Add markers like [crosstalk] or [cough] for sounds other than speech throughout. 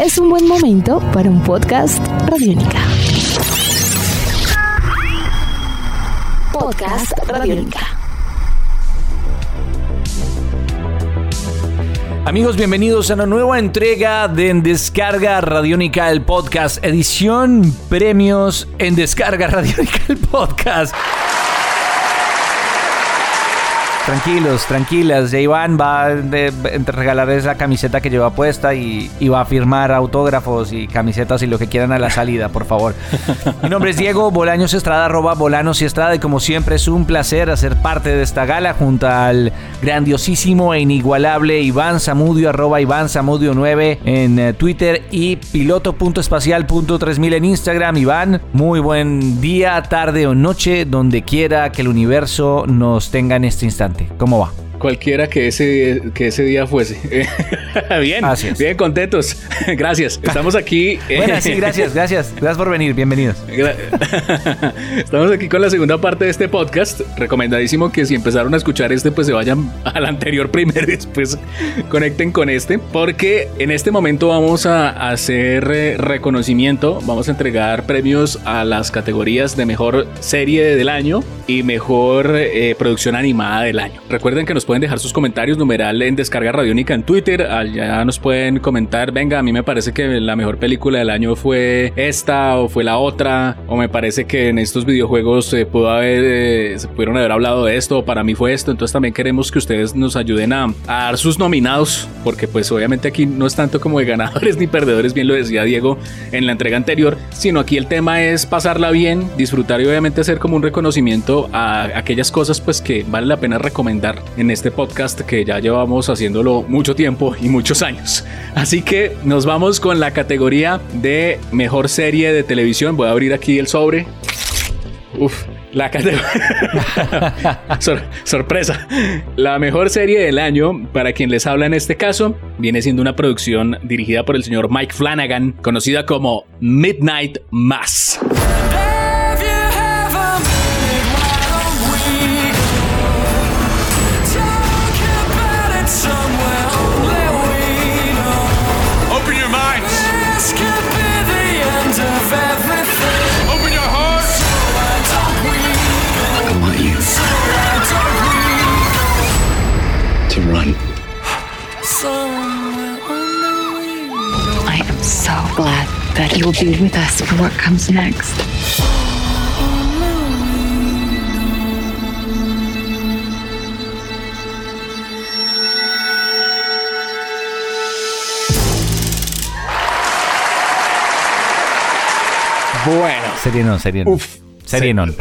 es un buen momento para un podcast Radiónica. Podcast Radiónica. Amigos, bienvenidos a una nueva entrega de En Descarga Radiónica, el podcast, edición premios en Descarga Radiónica, el podcast. Tranquilos, tranquilas. Ya Iván va a regalar esa camiseta que lleva puesta y, va a firmar autógrafos y camisetas y lo que quieran a la salida, por favor. Mi nombre es Diego Bolaños Estrada, arroba Bolanos y Estrada. Y como siempre es un placer hacer parte de esta gala junto al grandiosísimo e inigualable Iván Samudio, arroba Iván Samudio 9 en eh, Twitter y piloto.espacial.3000 en Instagram. Iván, muy buen día, tarde o noche, donde quiera que el universo nos tenga en este instante. ¿Cómo va? cualquiera que ese, que ese día fuese. [laughs] [laughs] bien, bien contentos. [laughs] gracias. Estamos aquí. bueno, sí, gracias, [laughs] gracias. Gracias por venir. Bienvenidos. Estamos aquí con la segunda parte de este podcast. Recomendadísimo que si empezaron a escuchar este, pues se vayan al anterior primero y después conecten con este. Porque en este momento vamos a hacer eh, reconocimiento. Vamos a entregar premios a las categorías de mejor serie del año y mejor eh, producción animada del año. Recuerden que nos pueden dejar sus comentarios, numeral en Descarga Radiónica en Twitter. Allá nos pueden comentar, venga, a mí me parece que la mejor película del año fue esta o fue la otra. O me parece que en estos videojuegos se pudo haber, eh, se pudieron haber hablado de esto, o para mí fue esto. Entonces también queremos que ustedes nos ayuden a, a dar sus nominados, porque pues obviamente aquí no es tanto como de ganadores [laughs] ni perdedores, bien lo decía Diego en la entrega anterior, sino aquí el tema es pasarla bien, disfrutar y obviamente hacer como un reconocimiento a aquellas cosas pues que vale la pena recomendar en este podcast que ya llevamos haciéndolo mucho tiempo y muchos años. Así que nos vamos con la categoría de mejor serie de televisión. Voy a abrir aquí el sobre. Uf, la categoría. [laughs] sorpresa. La mejor serie del año, para quien les habla en este caso, viene siendo una producción dirigida por el señor Mike Flanagan, conocida como Midnight Mass. Glad that you will be with us for what comes next. Bueno. Serie no, serie no. Uf, Serie non.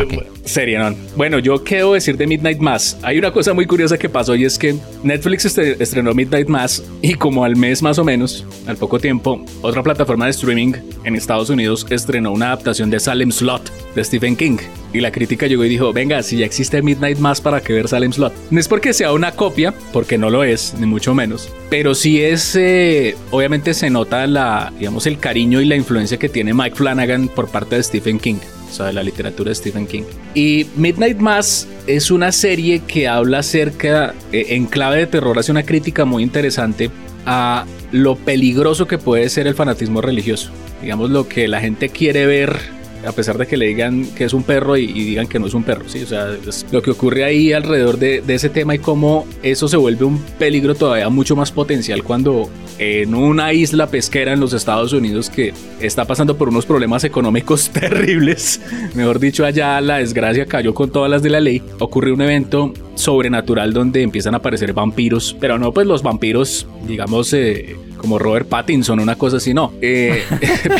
Serie non. Bueno, yo quiero decir de Midnight Mass. Hay una cosa muy curiosa que pasó y es que Netflix estrenó Midnight Mass y como al mes más o menos, al poco tiempo, otra plataforma de streaming en Estados Unidos estrenó una adaptación de Salem Slot de Stephen King. Y la crítica llegó y dijo, venga, si ya existe Midnight Mass, ¿para que ver Salem Slot? No es porque sea una copia, porque no lo es, ni mucho menos. Pero sí es, eh, obviamente se nota la, digamos, el cariño y la influencia que tiene Mike Flanagan por parte de Stephen King o sea, de la literatura de Stephen King. Y Midnight Mass es una serie que habla acerca, eh, en clave de terror, hace una crítica muy interesante a lo peligroso que puede ser el fanatismo religioso. Digamos, lo que la gente quiere ver a pesar de que le digan que es un perro y, digan que no es un perro, ¿sí? O sea, lo que ocurre ahí alrededor de, ese tema y cómo eso se vuelve un peligro todavía mucho más potencial cuando en una isla pesquera en los Estados Unidos que está pasando por unos problemas económicos [laughs] terribles, mejor dicho, allá la desgracia cayó con todas las de la ley, ocurre un evento sobrenatural donde empiezan a aparecer vampiros, pero no pues los vampiros, digamos, eh, como Robert Pattinson, una cosa así, no. Eh, [laughs]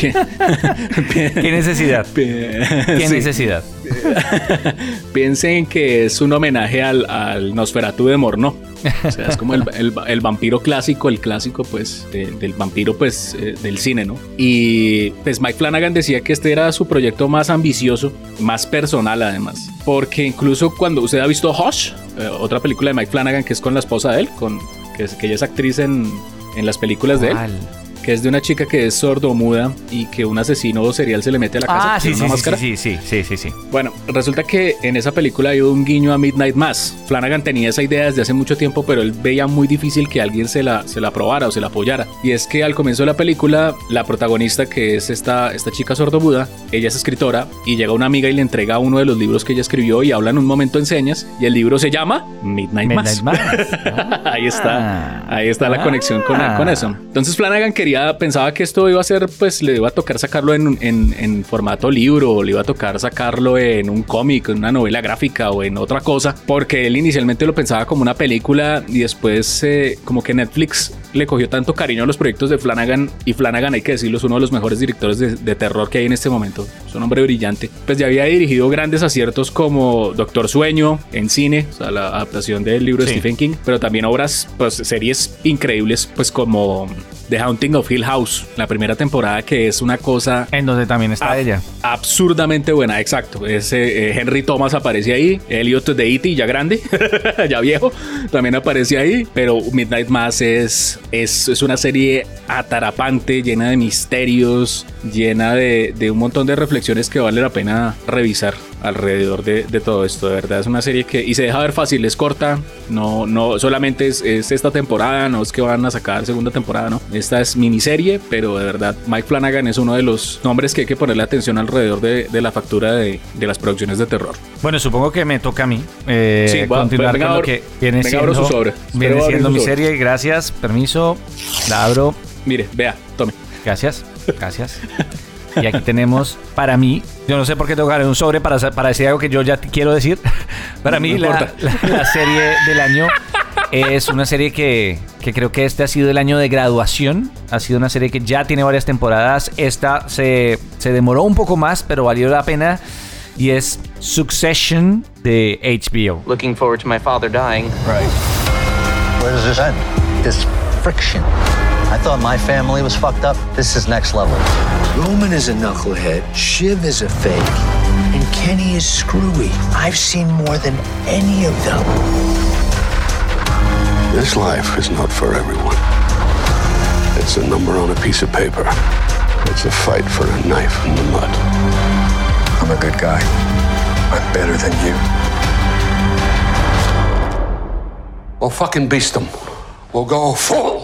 ¿Qué necesidad? ¿Qué necesidad? [laughs] Piensen que es un homenaje al, al Nosferatu de Morno. O sea, es como el, vampiro clásico, el clásico, pues, del vampiro, pues, eh, del cine, ¿no? Y, pues, Mike Flanagan decía que este era su proyecto más ambicioso, más personal, además. Porque incluso cuando usted ha visto Hush, eh, otra película de Mike Flanagan que es con la esposa de él, con, que, que ella es actriz en, en las películas de él. Que es de una chica que es sordomuda y que un asesino serial se le mete a la casa Ah, sí, sí, una sí, sí, sí, sí, sí, sí. Bueno, resulta que en esa película hay un guiño a Midnight Mass. Flanagan tenía esa idea desde hace mucho tiempo, pero él veía muy difícil que alguien se la, se la aprobara o se la apoyara. Y es que al comienzo de la película, la protagonista, que es esta, esta chica sordomuda, ella es escritora y llega una amiga y le entrega uno de los libros que ella escribió y hablan un momento en señas. Y el libro se llama Midnight, Midnight Mass. Mass. [laughs] ahí está, ahí está la Ah. conexión con, con eso. Entonces Flanagan quería, pensaba que esto iba a ser, pues le iba a tocar sacarlo en, en- en formato libro, o le iba a tocar sacarlo en un cómic, en una novela gráfica o en otra cosa, porque él inicialmente lo pensaba como una película y después eh, como que Netflix le cogió tanto cariño a los proyectos de Flanagan y Flanagan, hay que decirlo, es uno de los mejores directores de, de terror que hay en este momento. Es un hombre brillante. Pues ya había dirigido grandes aciertos como Doctor Sueño en cine, o sea, la adaptación del libro de Sí. Stephen King, pero también obras, pues series increíbles, pues como The Haunting of Hill House, la primera temporada que es una cosa En donde también está ella. absurdamente buena, exacto. Ese eh, Henry Thomas aparece ahí, Elliot de E.T. ya grande, [laughs] ya viejo, también aparece ahí, pero Midnight Mass es, es, es una serie atarapante, llena de misterios, llena de, de un montón de reflexiones que vale la pena revisar alrededor de, de todo esto. De verdad es una serie que, y se deja ver fácil, es corta, no, no solamente es, es esta temporada, no es que van a sacar segunda temporada, no. Esta es miniserie, pero de verdad Mike Flanagan es uno de los nombres que hay que ponerle atención alrededor de, de la factura de, de las producciones de terror. Bueno, supongo que me toca a mí eh, Sí, va, continuar venga, con lo que viene venga, siendo, su sobre. viene siendo mi sobre. serie. Gracias, permiso, la abro. Mire, vea, tome. Gracias, gracias. [laughs] Y aquí tenemos, para mí, yo no sé por qué tengo que dar un sobre para, para decir algo que yo ya quiero decir. [laughs] Para mí, No la, la- la serie del año es una serie que, que creo que este ha sido el año de graduación. Ha sido una serie que ya tiene varias temporadas. Esta se, se demoró un poco más, pero valió la pena. Y es Succession de HBO. looking forward to my father dying. Right. Where does this end? This friction. I thought my family was fucked up. This is next level. Roman is a knucklehead, Shiv is a fake, and Kenny is screwy. I've seen more than any of them. This life is not for everyone. It's a number on a piece of paper. It's a fight for a knife in the mud. I'm a good guy. I'm better than you. We'll fucking beast them. We'll go full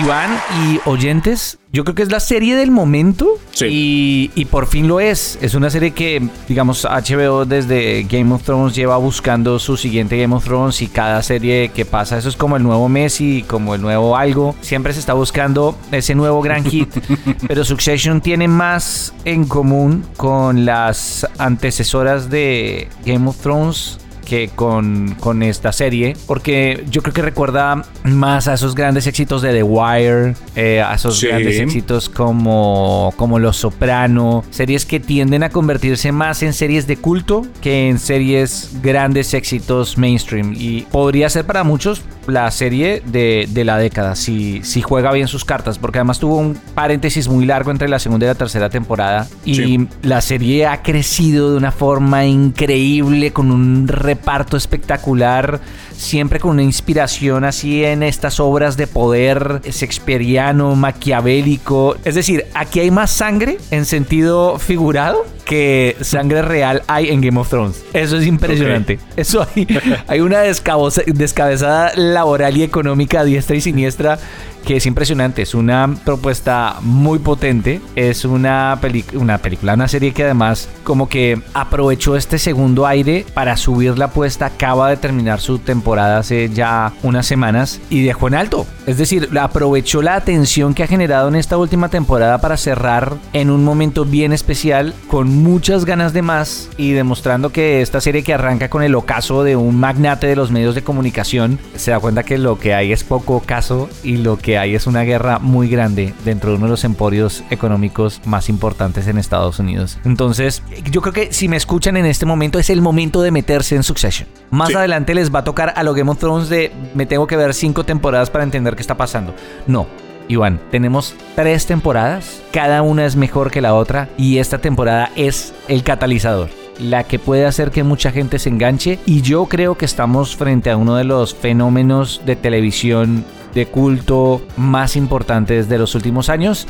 Iván y oyentes, yo creo que es la serie del momento Sí. y, y por fin lo es. Es una serie que, digamos, HBO desde Game of Thrones lleva buscando su siguiente Game of Thrones y cada serie que pasa, eso es como el nuevo Messi, como el nuevo algo. Siempre se está buscando ese nuevo gran hit, [laughs] pero Succession tiene más en común con las antecesoras de Game of Thrones que con, con esta serie, porque yo creo que recuerda más a esos grandes éxitos de The Wire, eh, a esos Sí. grandes éxitos como, como Los Soprano, series que tienden a convertirse más en series de culto que en series grandes éxitos mainstream. Y podría ser para muchos la serie de, de la década, si, si juega bien sus cartas, porque además tuvo un paréntesis muy largo entre la segunda y la tercera temporada. Y Sí. la serie ha crecido de una forma increíble, con un reparto espectacular, siempre con una inspiración así en estas obras de poder shakespeariano, maquiavélico. Es decir, aquí hay más sangre en sentido figurado que sangre real hay en Game of Thrones. Eso es impresionante. Eso hay, [laughs] hay una descabezada laboral y económica diestra y siniestra que es impresionante. Es una propuesta muy potente. Es una, una película, una serie que además como que aprovechó este segundo aire para subir la apuesta. Acaba de terminar su temporada hace ya unas semanas y dejó en alto. Es decir, aprovechó la atención que ha generado en esta última temporada para cerrar en un momento bien especial con muchas ganas de más y demostrando que esta serie que arranca con el ocaso de un magnate de los medios de comunicación se da cuenta que lo que hay es poco caso y lo que hay es una guerra muy grande dentro de uno de los emporios económicos más importantes en Estados Unidos. Entonces, yo creo que si me escuchan en este momento es el momento de meterse en Succession. Más Sí. adelante les va a tocar a lo Game of Thrones de me tengo que ver cinco temporadas para entender qué está pasando. No. Iván, tenemos tres temporadas, cada una es mejor que la otra y esta temporada es el catalizador. la que puede hacer que mucha gente se enganche y yo creo que estamos frente a uno de los fenómenos de televisión de culto más importantes de los últimos años.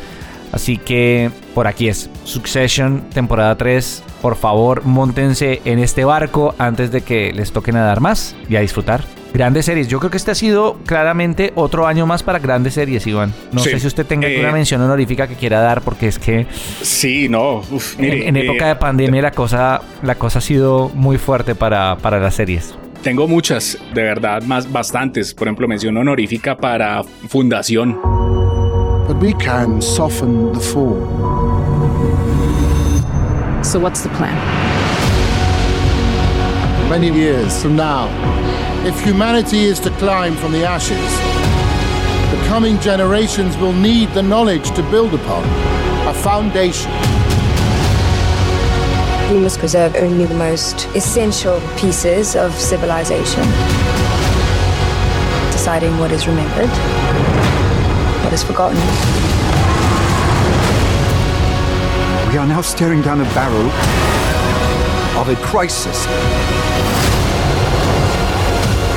Así que por aquí es Succession, temporada 3. Por favor, montense en este barco antes de que les toque nadar más y a disfrutar. Grandes series. Yo creo que este ha sido claramente otro año más para grandes series, Iván. No Sí. sé si usted tenga Eh, alguna mención honorífica que quiera dar, porque es que Sí, no. uf, en, mire, en eh, época de pandemia la cosa, la cosa ha sido muy fuerte para, para las series. Tengo muchas, de verdad, más bastantes. Por ejemplo, mención honorífica para Fundación. But we can soften the fall. So what's the plan? Many years from now, if humanity is to climb from the ashes, the coming generations will need the knowledge to build upon a foundation. We must preserve only the most essential pieces of civilization. Deciding what is remembered, what is forgotten. We are now staring down a barrel of a crisis.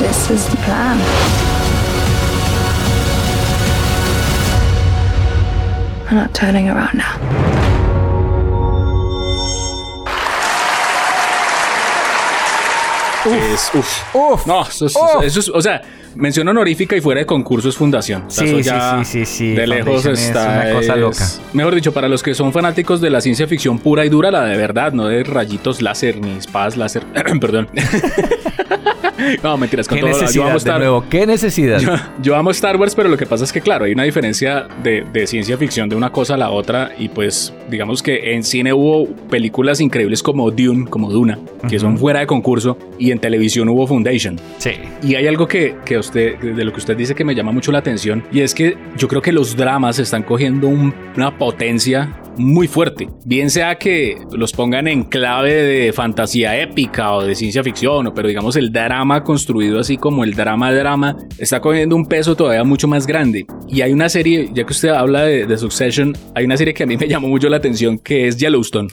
This is the plan. I'm not turning around now. Es, uf. No, eso es, eso es- o sea, mención honorífica y fuera de concurso es Fundación. O sea, Sí, sí, ya sí, sí, sí, De lejos Foundation es está. una cosa loca. Mejor dicho, para los que son fanáticos de la ciencia ficción pura y dura, la de verdad, no de rayitos láser ni espadas láser. [clears throat] Perdón. [laughs] no, mentiras, con ¿Qué todo. Yo necesidad, amo de Star nuevo? ¿Qué necesidad? yo, yo amo Star Wars, pero lo que pasa es que, claro, hay una diferencia de, de ciencia ficción de una cosa a la otra. Y pues, digamos que en cine hubo películas increíbles como Dune, como Duna, que son fuera de concurso. Y en televisión hubo Foundation. Sí. Y hay algo que, que usted, de lo que usted dice que me llama mucho la atención. Y es que yo creo que los dramas están cogiendo un- una potencia muy fuerte. Bien sea que los pongan en clave de fantasía épica o de ciencia ficción, pero digamos el drama construido así como el drama drama está cogiendo un peso todavía mucho más grande. Y hay una serie, ya que usted habla de, de Succession, hay una serie que a mí me llamó mucho la atención que es Yellowstone.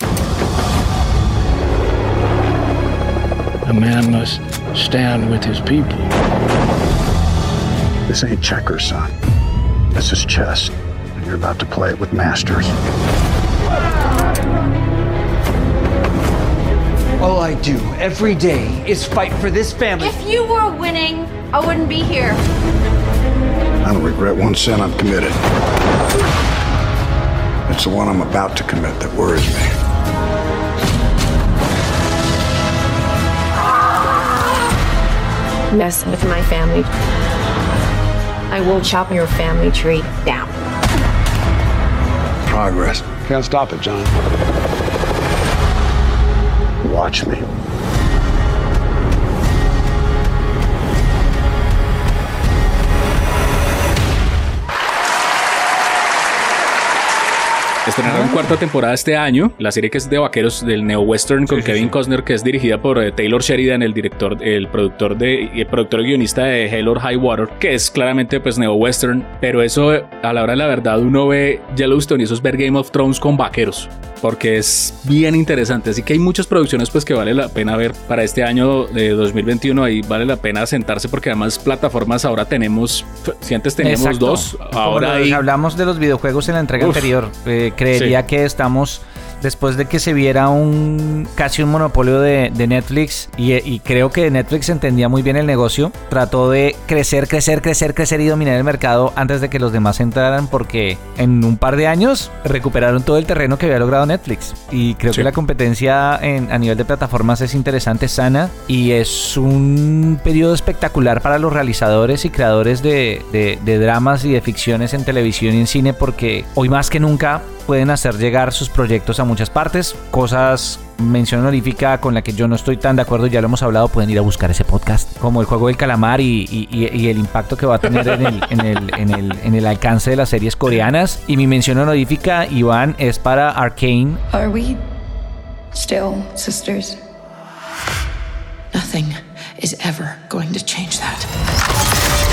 A man must stand with his people. This ain't checkers, son. This is chess. And you're about to play it with masters. All I do every day is fight for this family. If you were winning, I wouldn't be here. I don't regret one cent I'm committed. It's the one I'm about to commit that worries me. mess with my family. I will chop your family tree down. Progress. Can't stop it, John. Watch me. Estrenaron cuarta temporada este año, la serie que es de vaqueros del neo western con Kevin Costner, que es dirigida por eh, Taylor Sheridan, el director, el productor de, y el productor y guionista de Hell or High Water, que es claramente pues neo western, pero eso eh, a la hora de la verdad uno ve Yellowstone y eso es ver Game of Thrones con vaqueros, porque es bien interesante, así que hay muchas producciones pues que vale la pena ver para este año de 2021, ahí vale la pena sentarse porque además plataformas ahora tenemos, si antes teníamos Exacto. dos, ahora hay... hablamos de los videojuegos en la entrega Uf. anterior. Eh, creería Sí. que estamos después de que se viera un casi un monopolio de, de Netflix y, y creo que Netflix entendía muy bien el negocio, trató de crecer, crecer, crecer, crecer y dominar el mercado antes de que los demás entraran porque en un par de años recuperaron todo el terreno que había logrado Netflix y creo Sí. que la competencia en- a nivel de plataformas es interesante, sana y es un periodo espectacular para los realizadores y creadores de, de- de dramas y de ficciones en televisión y en cine porque hoy más que nunca pueden hacer llegar sus proyectos a muchas partes, cosas mención honorífica con la que yo no estoy tan de acuerdo, ya lo hemos hablado, pueden ir a buscar ese podcast, como el juego del calamar y, y- y- y el impacto que va a tener en el, en, el, en, el, en el alcance de las series coreanas. Y mi mención honorífica, Iván, es para Arcane. Are we still sisters? Nothing is ever going to change that.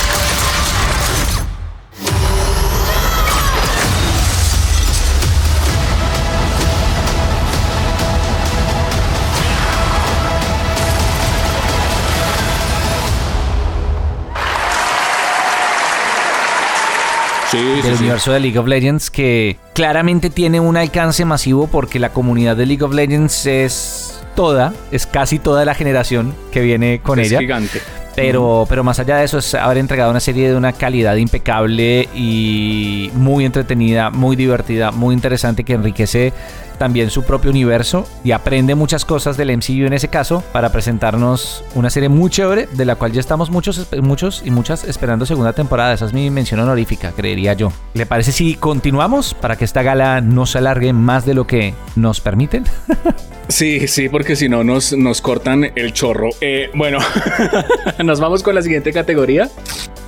Del universo de League of Legends que claramente tiene un alcance masivo porque la comunidad de League of Legends es toda, es casi toda la generación que viene con es ella. gigante. Pero, pero más allá de eso es haber entregado una serie de una calidad impecable y muy entretenida, muy divertida, muy interesante que enriquece también su propio universo y aprende muchas cosas del MCU en ese caso para presentarnos una serie muy chévere de la cual ya estamos muchos, muchos y muchas esperando segunda temporada. Esa es mi mención honorífica, creería yo. ¿Le parece si continuamos para que esta gala no se alargue más de lo que nos permiten? [laughs] Sí, sí, porque si no nos, nos cortan el chorro. Eh, bueno, [laughs] nos vamos con la siguiente categoría.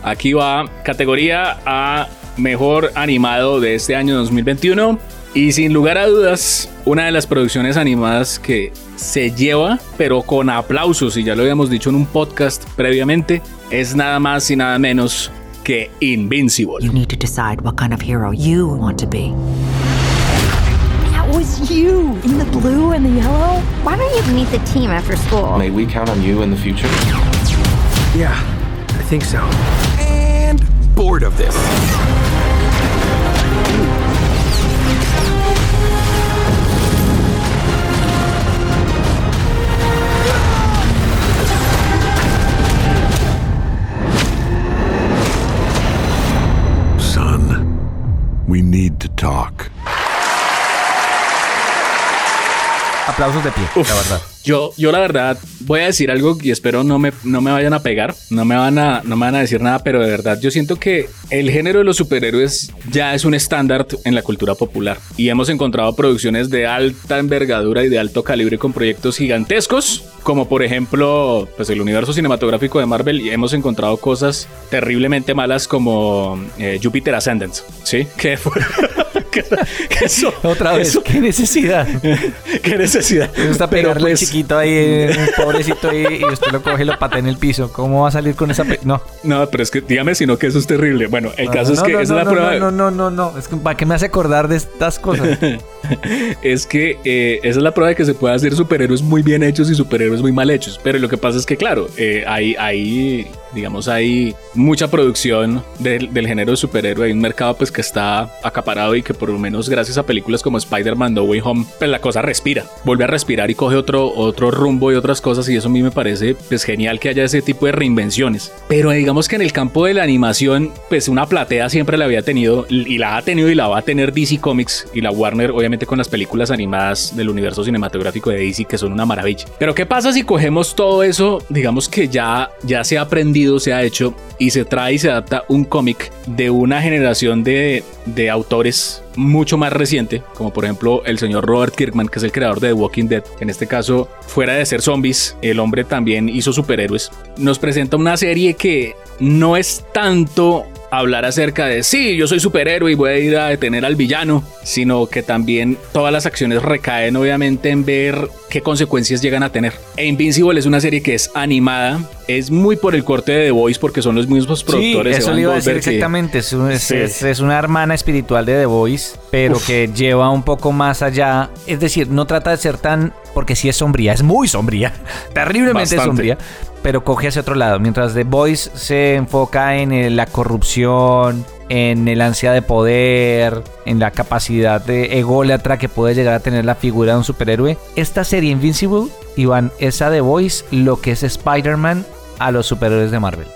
Aquí va categoría a mejor animado de este año 2021. Y sin lugar a dudas, una de las producciones animadas que se lleva, pero con aplausos, y ya lo habíamos dicho en un podcast previamente, es nada más y nada menos que Invincible. You need to decide what kind of hero you want to be. That was you in the blue and the yellow. Why don't you meet the team after school? May we count on you in the future? Yeah, I think so. And bored of this. We need to talk. Aplausos de pie, la verdad. Yo, yo la verdad voy a decir algo y espero no me, no me vayan a pegar, no me, van a, no me van a decir nada, pero de verdad yo siento que el género de los superhéroes ya es un estándar en la cultura popular y hemos encontrado producciones de alta envergadura y de alto calibre con proyectos gigantescos, como por ejemplo pues el universo cinematográfico de Marvel y hemos encontrado cosas terriblemente malas como eh, Jupiter Ascendance, ¿sí? [laughs] Que fue... que, [laughs] que eso, Otra vez, eso- qué necesidad. [laughs] qué necesidad. Me gusta pegarle pues, chiquito ahí, eh, [laughs] pobrecito y, y usted lo coge y lo patea en el piso. ¿Cómo va a salir con esa No. No, pero es que dígame si no que eso es terrible. Bueno, el No, caso no, es que no, esa no, es la no, prueba. No, no, no, no. Es que ¿para qué me hace acordar de estas cosas? es que eh, esa es la prueba de que se puede hacer superhéroes muy bien hechos y superhéroes muy mal hechos. Pero lo que pasa es que, claro, eh, hay, hay, digamos, hay mucha producción del, del género de superhéroe. Hay un mercado pues que está acaparado y que por lo menos gracias a películas como Spider-Man No Way Home, pues la cosa respira. Vuelve a respirar y coge otro, otro rumbo y otras cosas. Y eso a mí me parece pues genial que haya ese tipo de reinvenciones. Pero digamos que en el campo de la animación, pues una platea siempre la había tenido y la ha tenido y la va a tener DC Comics y la Warner, obviamente con las películas animadas del universo cinematográfico de DC, que son una maravilla. Pero ¿qué pasa si cogemos todo eso, digamos que ya, ya se ha aprendido, se ha hecho y se trae y se adapta un cómic de una generación de, de autores mucho más reciente, como por ejemplo el señor Robert Kirkman, que es el creador de The Walking Dead, en este caso, fuera de ser zombies, el hombre también hizo superhéroes, nos presenta una serie que no es tanto hablar acerca de sí, yo soy superhéroe y voy a ir a detener al villano, sino que también todas las acciones recaen obviamente en ver qué consecuencias llegan a tener. E Invincible es una serie que es animada, es muy por el corte de The Voice porque son los mismos productores. Sí, eso le iba a decir exactamente. Es, un- es- Sí. es- es una hermana espiritual de The Voice, pero Uf. que lleva un poco más allá. Es decir, no trata de ser tan. Porque sí es sombría, es muy sombría, [laughs] terriblemente Bastante. sombría, pero coge hacia otro lado. Mientras The Voice se enfoca en eh, la corrupción, en el ansia de poder, en la capacidad de ególatra que puede llegar a tener la figura de un superhéroe. Esta serie Invincible, Iván, es a The Voice lo que es Spider-Man a los superhéroes de Marvel.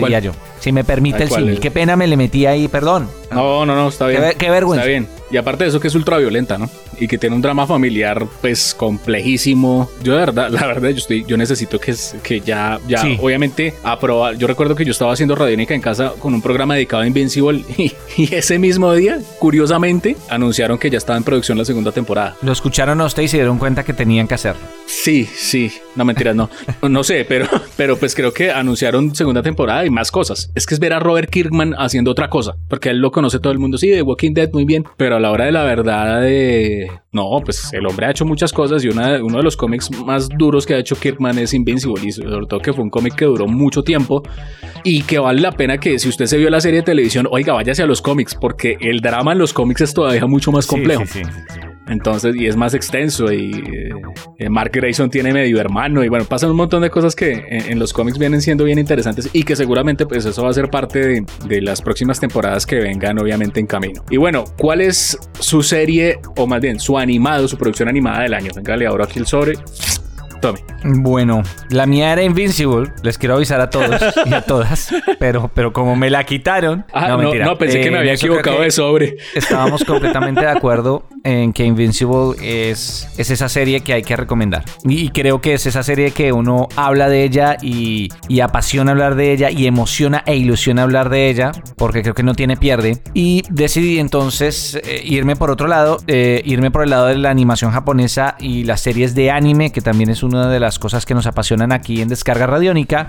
Cual. yo. Si me permite Tal el símil. Qué pena me le metí ahí, perdón. No, no, no, está bien. Qué vergüenza. Está bien. Y aparte de eso que es ultra violenta, ¿no? Y que tiene un drama familiar, pues, complejísimo. Yo de verdad, la verdad, yo estoy, yo necesito que, que ya, ya, Sí. obviamente, aprobar. Yo recuerdo que yo estaba haciendo Radiónica en casa con un programa dedicado a Invincible [laughs] y, y ese mismo día, curiosamente, anunciaron que ya estaba en producción la segunda temporada. Lo escucharon a usted y se dieron cuenta que tenían que hacerlo. Sí, sí, no mentiras, no. [laughs] No sé, pero, pero pues creo que anunciaron segunda temporada y más cosas. Es que es ver a Robert Kirkman haciendo otra cosa, porque él lo conoce todo el mundo, sí, de Walking Dead muy bien, pero a la hora de la verdad de... No, pues el hombre ha hecho muchas cosas y una, uno de los cómics más duros que ha hecho Kirkman es Invincible y sobre todo que fue un cómic que duró mucho tiempo y que vale la pena que si usted se vio la serie de televisión, oiga, váyase a los cómics, porque el drama en los cómics es todavía mucho más complejo. Entonces, y es más extenso y eh, Mark Grayson tiene medio hermano y bueno, pasan un montón de cosas que en, los cómics vienen siendo bien interesantes y que seguramente pues eso va a ser parte de, de las próximas temporadas que vengan obviamente en camino. Y bueno, ¿cuál es su serie o más bien su animado, su producción animada del año? Venga, le abro aquí el sobre. Tome. Bueno, la mía era Invincible, les quiero avisar a todos y a todas, pero, pero como me la quitaron. Ah, no, mentira. no, pensé que me Eh, había equivocado de sobre. [laughs] Estábamos completamente de acuerdo en que Invincible es, es esa serie que hay que recomendar. Y, y creo que es esa serie que uno habla de ella y, y apasiona hablar de ella y emociona e ilusiona hablar de ella, porque creo que no tiene pierde. Y decidí entonces eh, irme por otro lado, eh, irme por el lado de la animación japonesa y las series de anime, que también es una de las cosas que nos apasionan aquí en Descarga Radiónica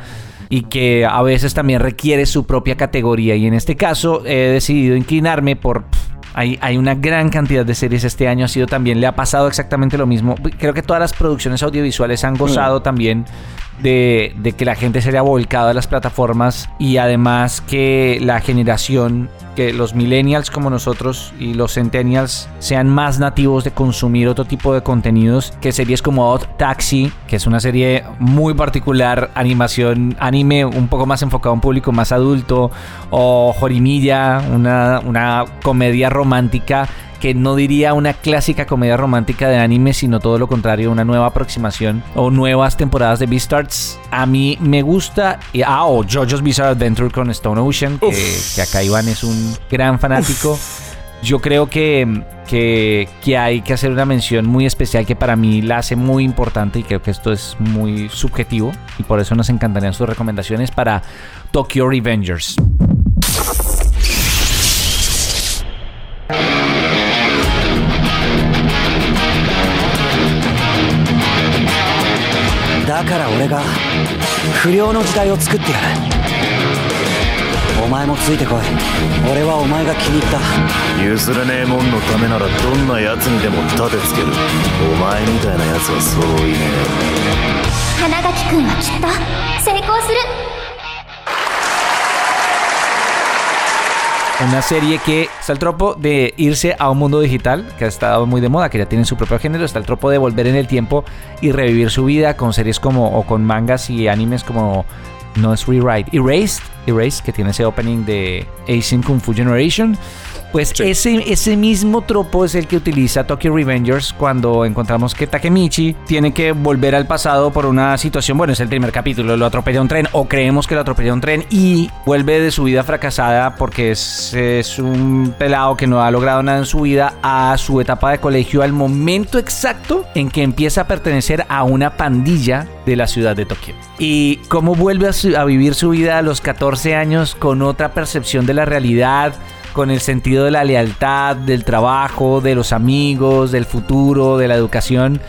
y que a veces también requiere su propia categoría. Y en este caso he decidido inclinarme por... pff, hay, hay una gran cantidad de series este año, ha sido también, le ha pasado exactamente lo mismo. Creo que todas las producciones audiovisuales han gozado también de, que la gente se haya volcado a las plataformas y además que la generación, que los millennials como nosotros y los centennials sean más nativos de consumir otro tipo de contenidos que series como Odd Taxi, que es una serie muy particular, animación, anime un poco más enfocado a un público más adulto, o Jorimilla, una, una comedia romántica que no diría una clásica comedia romántica de anime, sino todo lo contrario, una nueva aproximación o nuevas temporadas de Beastars. A mí me gusta. Ah, o JoJo's Bizarre Adventure con Stone Ocean, que, que acá Iván es un gran fanático. Yo creo que, que, que hay que hacer una mención muy especial que para mí la hace muy importante y creo que esto es muy subjetivo y por eso nos encantarían sus recomendaciones para Tokyo Revengers. から俺が不良の時代を作ってやる。お前もついてこい。俺はお前が気に入った。譲れねえもんのためならどんな奴にでも立てつける。お前みたいな奴はそういね花垣くんはきっと成功する Una serie que está el tropo de irse a un mundo digital, que ha estado muy de moda, que ya tiene su propio género. Está el tropo de volver en el tiempo y revivir su vida con series como, o con mangas y animes como No es Rewrite, Erased, Erased, que tiene ese opening de Asian Kung Fu Generation. Pues ese, ese mismo tropo es el que utiliza Tokyo Revengers cuando encontramos que Takemichi tiene que volver al pasado por una situación, bueno, es el primer capítulo, lo atropella un tren o creemos que lo atropella un tren y vuelve de su vida fracasada porque es, es un pelado que no ha logrado nada en su vida a su etapa de colegio al momento exacto en que empieza a pertenecer a una pandilla de la ciudad de Tokio. Y cómo vuelve a, su- a vivir su vida a los 14 años con otra percepción de la realidad, con el sentido de la lealtad, del trabajo, de los amigos, del futuro, de la educación.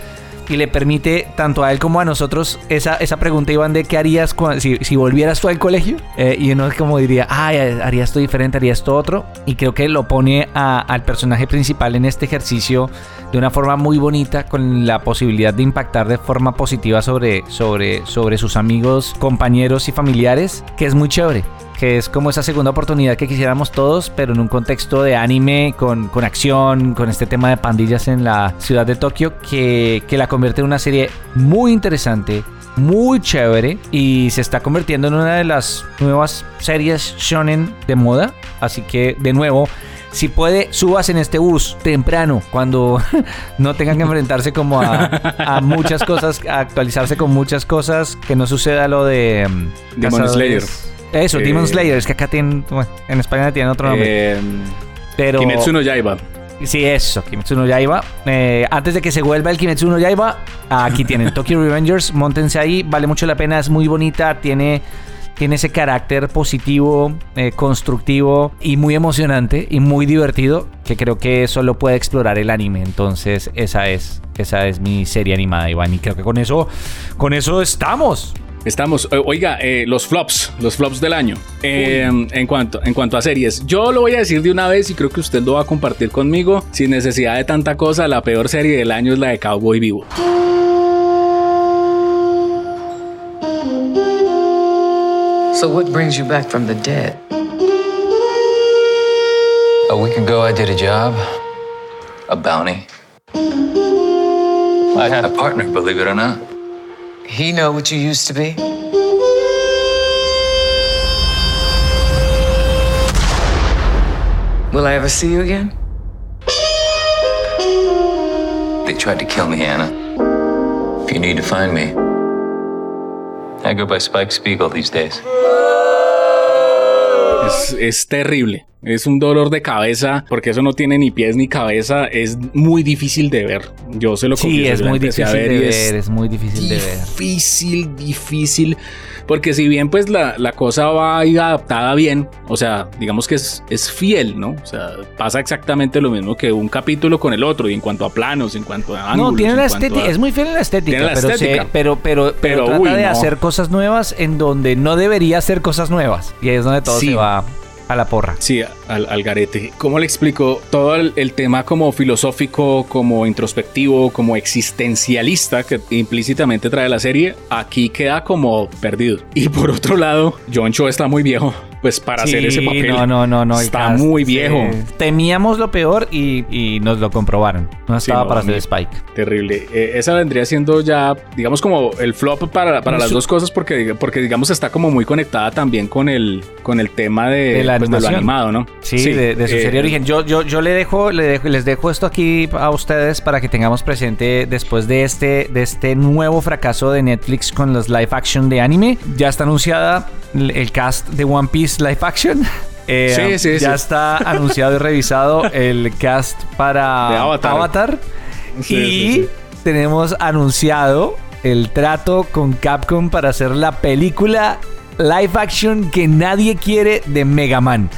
Y le permite tanto a él como a nosotros esa, esa pregunta, Iván, de qué harías cua- si, si volvieras tú al colegio. Eh, y uno como diría, ay, haría esto diferente, haría esto otro. Y creo que lo pone al personaje principal en este ejercicio de una forma muy bonita, con la posibilidad de impactar de forma positiva sobre, sobre, sobre sus amigos, compañeros y familiares, que es muy chévere que es como esa segunda oportunidad que quisiéramos todos, pero en un contexto de anime, con, con acción, con este tema de pandillas en la ciudad de Tokio, que, que la convierte en una serie muy interesante, muy chévere, y se está convirtiendo en una de las nuevas series shonen de moda. Así que, de nuevo, si puede, subas en este bus temprano, cuando [laughs] no tengan que enfrentarse como a, a muchas cosas, a actualizarse con muchas cosas, que no suceda lo de... mm, Demon Slayer. Eso, Eh, Demon Slayer, es que acá tienen, bueno, en España tienen otro nombre. Eh, pero Kimetsu no Yaiba. Sí, eso, Kimetsu no Yaiba. Eh, antes de que se vuelva el Kimetsu no Yaiba, aquí tienen Tokyo [laughs] Revengers, montense ahí, vale mucho la pena, es muy bonita, tiene, tiene ese carácter positivo, eh, constructivo y muy emocionante y muy divertido, que creo que solo puede explorar el anime. Entonces, esa es, esa es mi serie animada, Iván, y creo que con eso, con eso estamos. Estamos, eh, oiga, eh, los flops, los flops del año. Eh, en, cuanto, en cuanto a series, yo lo voy a decir de una vez y creo que usted lo va a compartir conmigo sin necesidad de tanta cosa. La peor serie del año es la de Cowboy Vivo. So, what brings you back from the dead? A week ago, I did a job, a bounty. I had a partner, believe it or not. He know what you used to be? Will I ever see you again? They tried to kill me, Anna. If you need to find me, I go by Spike Spiegel these days. Es, es terrible. Es un dolor de cabeza porque eso no tiene ni pies ni cabeza. Es muy difícil de ver. Yo se lo Sí, confieso, es yo la muy a difícil de ver, es muy difícil de ver. Difícil, difícil. Porque si bien pues la, la cosa va ahí adaptada bien, o sea, digamos que es, es fiel, ¿no? O sea, pasa exactamente lo mismo que un capítulo con el otro y en cuanto a planos, en cuanto a ángulos. No, tiene en la estética, a- es muy fiel en la estética, Tiene la pero, estética. se- pero, pero, pero, Pero, trata uy, de no. hacer cosas nuevas en donde no debería hacer cosas nuevas. Y ahí es donde todo Sí. se va a la porra. Sí, al, al garete. ¿Cómo le explico? Todo el, el tema como filosófico, como introspectivo, como existencialista que implícitamente trae la serie, aquí queda como perdido. Y por otro lado, John Cho está muy viejo, pues para Sí, hacer ese papel. No, no, no, no. Está cast, muy viejo. sí. Temíamos lo peor y, y nos lo comprobaron. No Sí, estaba no, para hacer Spike. Terrible. Eh, esa vendría siendo ya, digamos, como el flop para, para las dos cosas, porque, porque digamos está como muy conectada también con el, con el tema de, de la pues, de lo animado, ¿no? Sí, de, de su eh, serie origen. Yo, yo, yo le dejo, le dejo- les dejo esto aquí a ustedes para que tengamos presente después de este, de este nuevo fracaso de Netflix con los live action de anime. Ya está anunciada el cast de One Piece live action. [laughs] Eh, Sí, sí, ya sí. está [laughs] anunciado y revisado el cast para Avatar. Y tenemos anunciado el trato con Capcom para hacer la película live action que nadie quiere de Mega Man.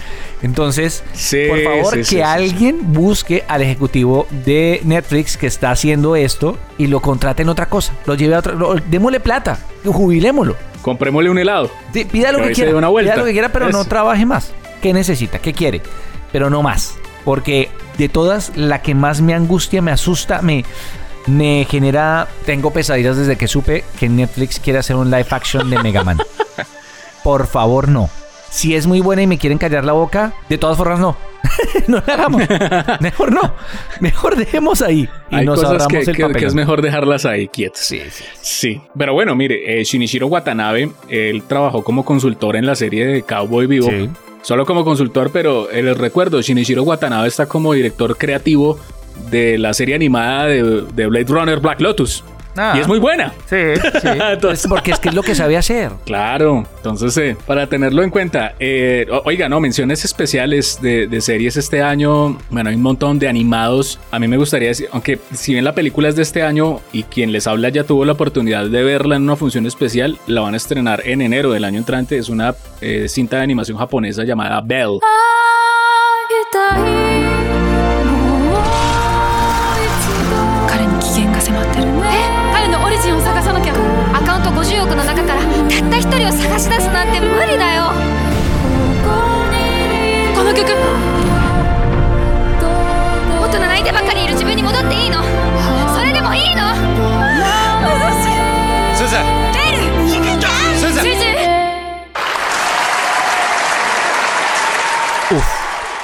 Entonces, Sí, por favor, sí, que sí, alguien busque al ejecutivo de Netflix que está haciendo esto y lo contrate en otra cosa. Lo lleve a otro. lo- démosle plata. Jubilémoslo. Comprémosle un helado. Pida lo Que quiera. dé una vuelta. Pida lo que quiera, pero no trabaje más. ¿Qué necesita? ¿Qué quiere? Pero no más. Porque de todas, la que más me angustia, me asusta, me, me genera. Tengo pesadillas desde que supe que Netflix quiere hacer un live action de Mega Man. [laughs] Por favor, no. Si es muy buena y me quieren callar la boca, de todas formas, no. [laughs] no la hagamos. [laughs] Mejor no. Mejor dejemos ahí. Y Hay nos cosas que, el que- papel. que es mejor dejarlas ahí quietas. Sí, sí. Pero bueno, mire, eh, Shinichiro Watanabe, él trabajó como consultor en la serie de Cowboy Vivo. Sí. Solo como consultor, pero eh, les recuerdo, Shinichiro Watanabe está como director creativo de la serie animada de, de Blade Runner Black Lotus. Ah. Y es muy buena. Sí, sí. [laughs] Es porque es que es lo que sabe hacer. Claro, entonces eh, para tenerlo en cuenta, eh, oiga, no, menciones especiales de, de series este año, bueno, hay un montón de animados, a mí me gustaría decir, aunque si bien la película es de este año y quien les habla ya tuvo la oportunidad de verla en una función especial, la van a estrenar en enero del año entrante, es una eh, cinta de animación japonesa llamada Bell. ント50億の中からたった一人を探し出すなんて無理だよ。この曲。大人泣いてばかりいる自分に戻っていいの？それでもいいの？先生。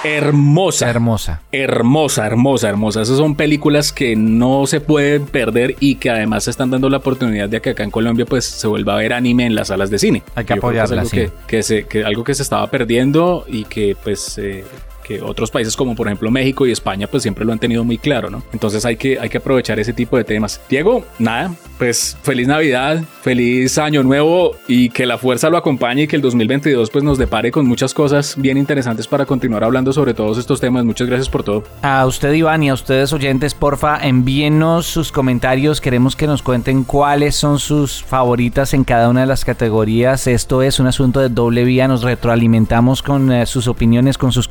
Hermosa. Hermosa. Hermosa, hermosa, hermosa. Esas son películas que no se pueden perder y que además se están dando la oportunidad de que acá en Colombia pues se vuelva a ver anime en las salas de cine. Hay que Yo creo es apoyarla, algo sí. que, que se- que algo que se estaba perdiendo y que pues eh, que otros países como por ejemplo México y España pues siempre lo han tenido muy claro, ¿no? Entonces hay que, hay que aprovechar ese tipo de temas. Diego, nada, pues feliz Navidad, feliz Año Nuevo y que la fuerza lo acompañe y que el 2022 pues nos depare con muchas cosas bien interesantes para continuar hablando sobre todos estos temas. Muchas gracias por todo. A usted, Iván, y a ustedes oyentes, porfa, envíenos sus comentarios. Queremos que nos cuenten cuáles son sus favoritas en cada una de las categorías. Esto es un asunto de doble vía. Nos retroalimentamos con eh, sus opiniones, con sus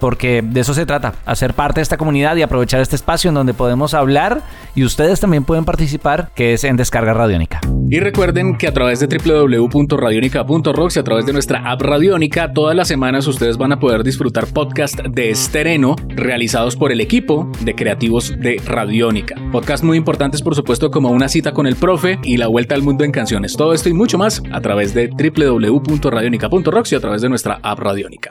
Porque de eso se trata, hacer parte de esta comunidad y aprovechar este espacio en donde podemos hablar y ustedes también pueden participar, que es en Descarga Radiónica. Y recuerden que a través de www.radionica.rocks y a través de nuestra app Radiónica, todas las semanas ustedes van a poder disfrutar podcast de estreno realizados por el equipo de creativos de Radiónica. Podcast muy importantes, por supuesto, como una cita con el profe y la vuelta al mundo en canciones. Todo esto y mucho más a través de www.radionica.rocks y a través de nuestra app Radiónica.